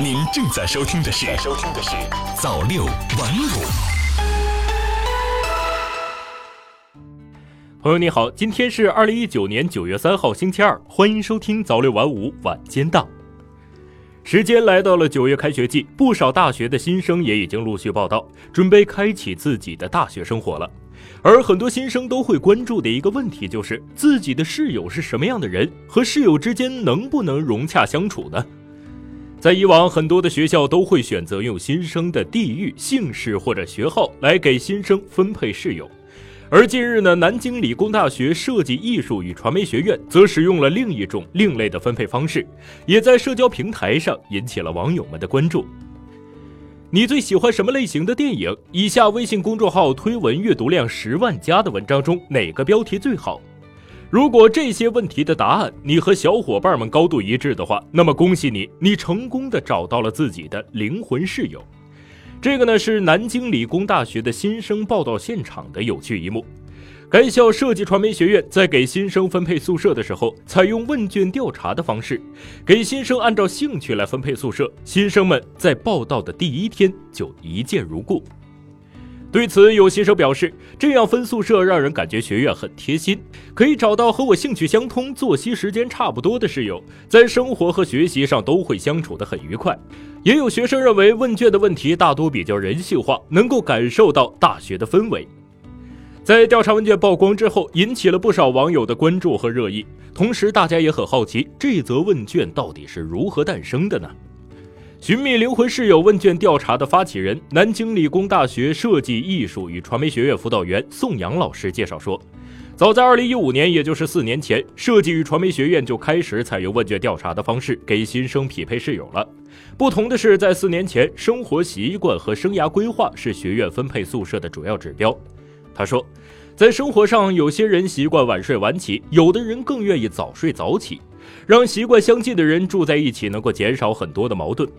您正在收听的是《收听的是早六晚五》。朋友你好，今天是二零一九年九月三号星期二，欢迎收听早六晚五晚间档。时间来到了九月开学季，不少大学的新生也已经陆续报到，准备开启自己的大学生活了。而很多新生都会关注的一个问题就是，自己的室友是什么样的人，和室友之间能不能融洽相处呢？在以往，很多的学校都会选择用新生的地域、姓氏或者学号来给新生分配室友。而近日呢，南京理工大学设计艺术与传媒学院则使用了另一种另类的分配方式，也在社交平台上引起了网友们的关注。你最喜欢什么类型的电影？以下微信公众号推文阅读量十万加的文章中，哪个标题最好？如果这些问题的答案你和小伙伴们高度一致的话，那么恭喜你，你成功的找到了自己的灵魂室友。这个呢是南京理工大学的新生报道现场的有趣一幕。该校设计传媒学院在给新生分配宿舍的时候，采用问卷调查的方式，给新生按照兴趣来分配宿舍。新生们在报到的第一天就一见如故。对此，有新生表示，这样分宿舍让人感觉学院很贴心，可以找到和我兴趣相通、作息时间差不多的室友，在生活和学习上都会相处得很愉快。也有学生认为，问卷的问题大多比较人性化，能够感受到大学的氛围。在调查问卷曝光之后，引起了不少网友的关注和热议。同时，大家也很好奇，这则问卷到底是如何诞生的呢？寻觅灵魂室友问卷调查的发起人，南京理工大学设计艺术与传媒学院辅导员宋阳老师介绍说，早在2015年，也就是四年前，设计与传媒学院就开始采用问卷调查的方式给新生匹配室友了。不同的是，在四年前，生活习惯和生涯规划是学院分配宿舍的主要指标。他说，在生活上，有些人习惯晚睡晚起，有的人更愿意早睡早起，让习惯相近的人住在一起，能够减少很多的矛盾。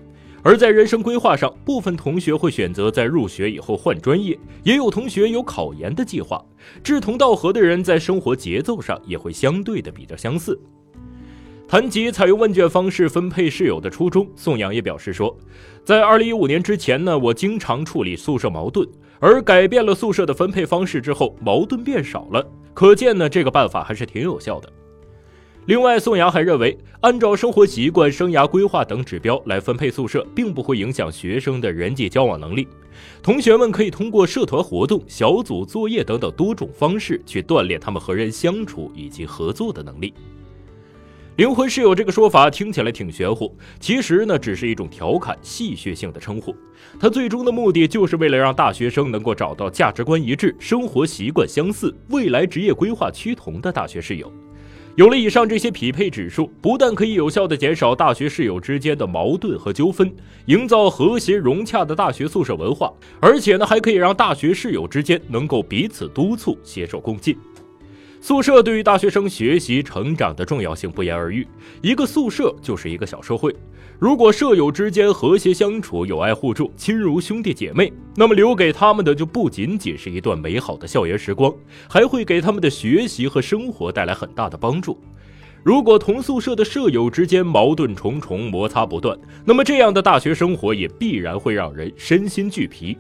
而在人生规划上，部分同学会选择在入学以后换专业，也有同学有考研的计划。志同道合的人在生活节奏上也会相对的比较相似。谈及采用问卷方式分配室友的初衷，宋阳也表示说，在二零一五年之前呢，我经常处理宿舍矛盾，而改变了宿舍的分配方式之后，矛盾变少了。可见呢，这个办法还是挺有效的。另外，宋阳还认为，按照生活习惯、生涯规划等指标来分配宿舍，并不会影响学生的人际交往能力。同学们可以通过社团活动、小组作业等等多种方式去锻炼他们和人相处以及合作的能力。灵魂室友这个说法听起来挺玄乎，其实呢，只是一种调侃、戏谑性的称呼。它最终的目的就是为了让大学生能够找到价值观一致、生活习惯相似、未来职业规划趋同的大学室友。有了以上这些匹配指数，不但可以有效的减少大学室友之间的矛盾和纠纷，营造和谐融洽的大学宿舍文化，而且呢，还可以让大学室友之间能够彼此督促、携手共进。宿舍对于大学生学习成长的重要性不言而喻，一个宿舍就是一个小社会。如果舍友之间和谐相处、友爱互助、亲如兄弟姐妹，那么留给他们的就不仅仅是一段美好的校园时光，还会给他们的学习和生活带来很大的帮助。如果同宿舍的舍友之间矛盾重重、摩擦不断，那么这样的大学生活也必然会让人身心俱疲。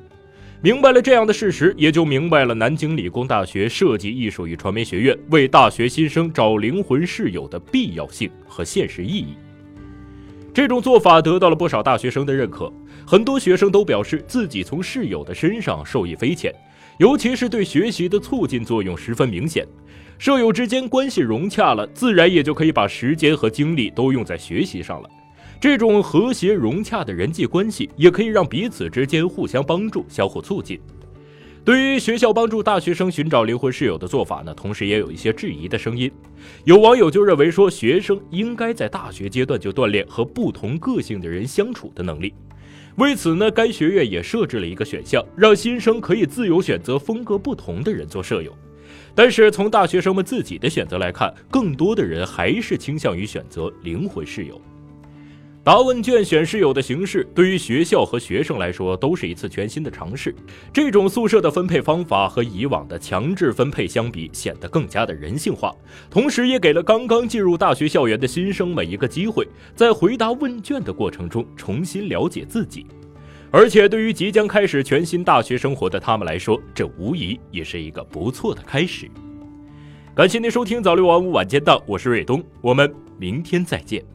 明白了这样的事实，也就明白了南京理工大学设计艺术与传媒学院为大学新生找灵魂室友的必要性和现实意义。这种做法得到了不少大学生的认可，很多学生都表示自己从室友的身上受益匪浅，尤其是对学习的促进作用十分明显。舍友之间关系融洽了，自然也就可以把时间和精力都用在学习上了。这种和谐融洽的人际关系，也可以让彼此之间互相帮助、相互促进。对于学校帮助大学生寻找灵魂室友的做法呢，同时也有一些质疑的声音。有网友就认为说，学生应该在大学阶段就锻炼和不同个性的人相处的能力。为此呢，该学院也设置了一个选项，让新生可以自由选择风格不同的人做舍友。但是从大学生们自己的选择来看，更多的人还是倾向于选择灵魂室友。答问卷选室友的形式，对于学校和学生来说都是一次全新的尝试。这种宿舍的分配方法和以往的强制分配相比，显得更加的人性化，同时也给了刚刚进入大学校园的新生们一个机会，在回答问卷的过程中重新了解自己。而且，对于即将开始全新大学生活的他们来说，这无疑也是一个不错的开始。感谢您收听早六晚五晚间档，我是瑞东，我们明天再见。